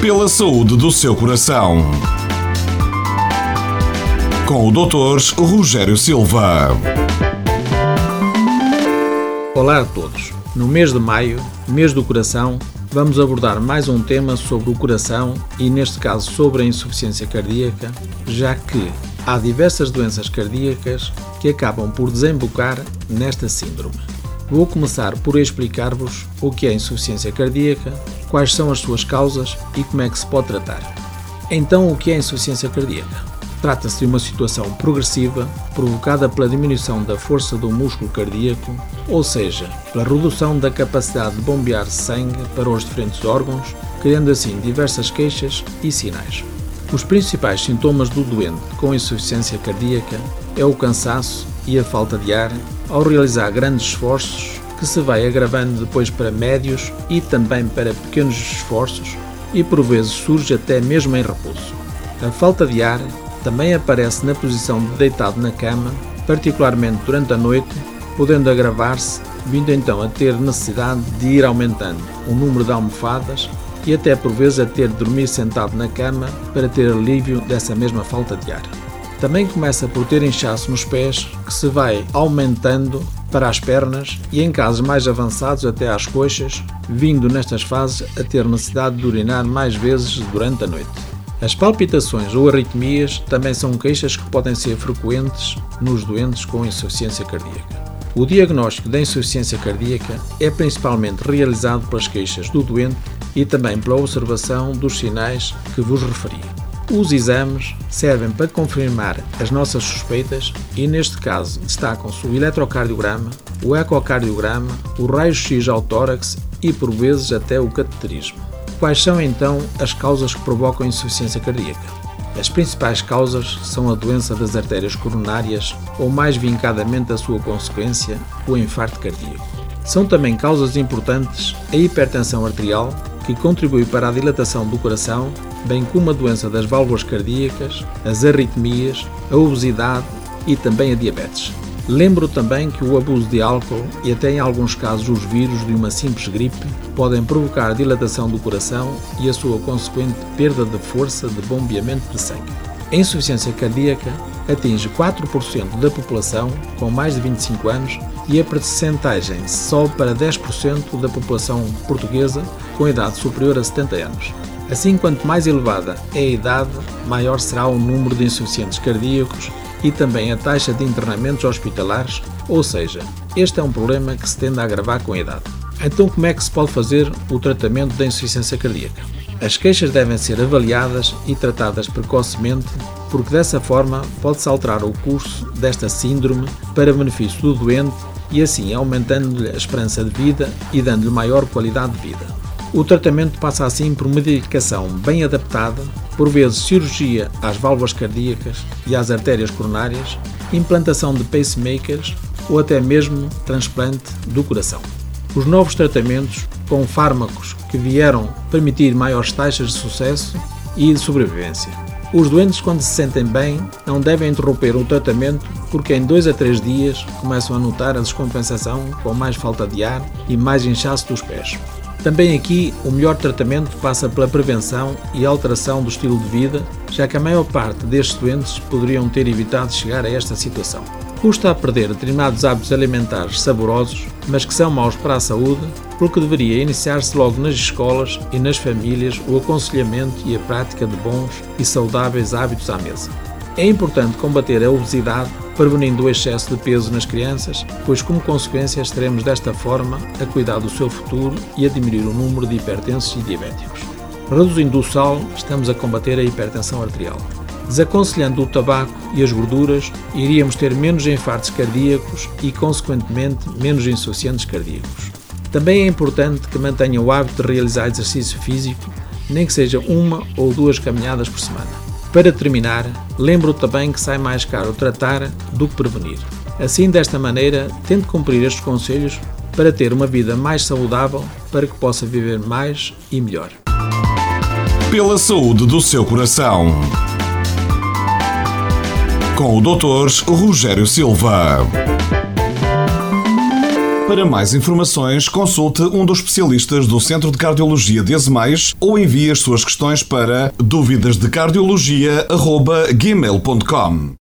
pela saúde do seu coração. Com o Dr. Rogério Silva. Olá a todos. No mês de maio, mês do coração, vamos abordar mais um tema sobre o coração e, neste caso, sobre a insuficiência cardíaca, já que há diversas doenças cardíacas que acabam por desembocar nesta síndrome. Vou começar por explicar-vos o que é insuficiência cardíaca, quais são as suas causas e como é que se pode tratar. Então, o que é insuficiência cardíaca? Trata-se de uma situação progressiva provocada pela diminuição da força do músculo cardíaco, ou seja, pela redução da capacidade de bombear sangue para os diferentes órgãos, criando assim diversas queixas e sinais. Os principais sintomas do doente com insuficiência cardíaca é o cansaço e a falta de ar ao realizar grandes esforços, que se vai agravando depois para médios e também para pequenos esforços e por vezes surge até mesmo em repouso. A falta de ar também aparece na posição de deitado na cama, particularmente durante a noite, podendo agravar-se, vindo então a ter necessidade de ir aumentando o número de almofadas e até por vezes a ter de dormir sentado na cama para ter alívio dessa mesma falta de ar. Também começa por ter inchaço nos pés, que se vai aumentando para as pernas e, em casos mais avançados, até às coxas, vindo nestas fases a ter necessidade de urinar mais vezes durante a noite. As palpitações ou arritmias também são queixas que podem ser frequentes nos doentes com insuficiência cardíaca. O diagnóstico da insuficiência cardíaca é principalmente realizado pelas queixas do doente e também pela observação dos sinais que vos referi. Os exames servem para confirmar as nossas suspeitas e, neste caso, destacam-se o eletrocardiograma, o ecocardiograma, o raio-x ao tórax e, por vezes, até o cateterismo. Quais são então as causas que provocam insuficiência cardíaca? As principais causas são a doença das artérias coronárias ou, mais vincadamente, a sua consequência, o infarto cardíaco. São também causas importantes a hipertensão arterial, que contribui para a dilatação do coração, bem como a doença das válvulas cardíacas, as arritmias, a obesidade e também a diabetes. Lembro também que o abuso de álcool e até em alguns casos os vírus de uma simples gripe podem provocar dilatação do coração e a sua consequente perda de força de bombeamento de sangue. A insuficiência cardíaca atinge 4% da população com mais de 25 anos e a percentagem sobe para 10% da população portuguesa com idade superior a 70 anos. Assim, quanto mais elevada é a idade, maior será o número de insuficientes cardíacos e também a taxa de internamentos hospitalares, ou seja, este é um problema que se tende a agravar com a idade. Então, como é que se pode fazer o tratamento da insuficiência cardíaca? As queixas devem ser avaliadas e tratadas precocemente, porque dessa forma pode-se alterar o curso desta síndrome para benefício do doente e assim aumentando-lhe a esperança de vida e dando-lhe maior qualidade de vida. O tratamento passa assim por medicação bem adaptada, por vezes cirurgia às válvulas cardíacas e às artérias coronárias, implantação de pacemakers ou até mesmo transplante do coração. Os novos tratamentos, com fármacos que vieram permitir maiores taxas de sucesso e de sobrevivência. Os doentes, quando se sentem bem, não devem interromper o tratamento porque em 2 a 3 dias começam a notar a descompensação com mais falta de ar e mais inchaço dos pés. Também aqui, o melhor tratamento passa pela prevenção e alteração do estilo de vida, já que a maior parte destes doentes poderiam ter evitado chegar a esta situação. Custa a perder determinados hábitos alimentares saborosos, mas que são maus para a saúde, porque deveria iniciar-se logo nas escolas e nas famílias o aconselhamento e a prática de bons e saudáveis hábitos à mesa. É importante combater a obesidade, prevenindo o excesso de peso nas crianças, pois, como consequência, estaremos desta forma a cuidar do seu futuro e a diminuir o número de hipertensos e diabéticos. Reduzindo o sal, estamos a combater a hipertensão arterial. Desaconselhando o tabaco e as gorduras, iríamos ter menos infartos cardíacos e, consequentemente, menos insuficientes cardíacos. Também é importante que mantenha o hábito de realizar exercício físico, nem que seja uma ou duas caminhadas por semana. Para terminar, lembro também que sai mais caro tratar do que prevenir. Assim, desta maneira, tente cumprir estes conselhos para ter uma vida mais saudável, para que possa viver mais e melhor. Pela saúde do seu coração com o Dr. Rogério Silva. Para mais informações, consulte um dos especialistas do Centro de Cardiologia de Azemais ou envie as suas questões para dúvidasdecardiologia.gmail.com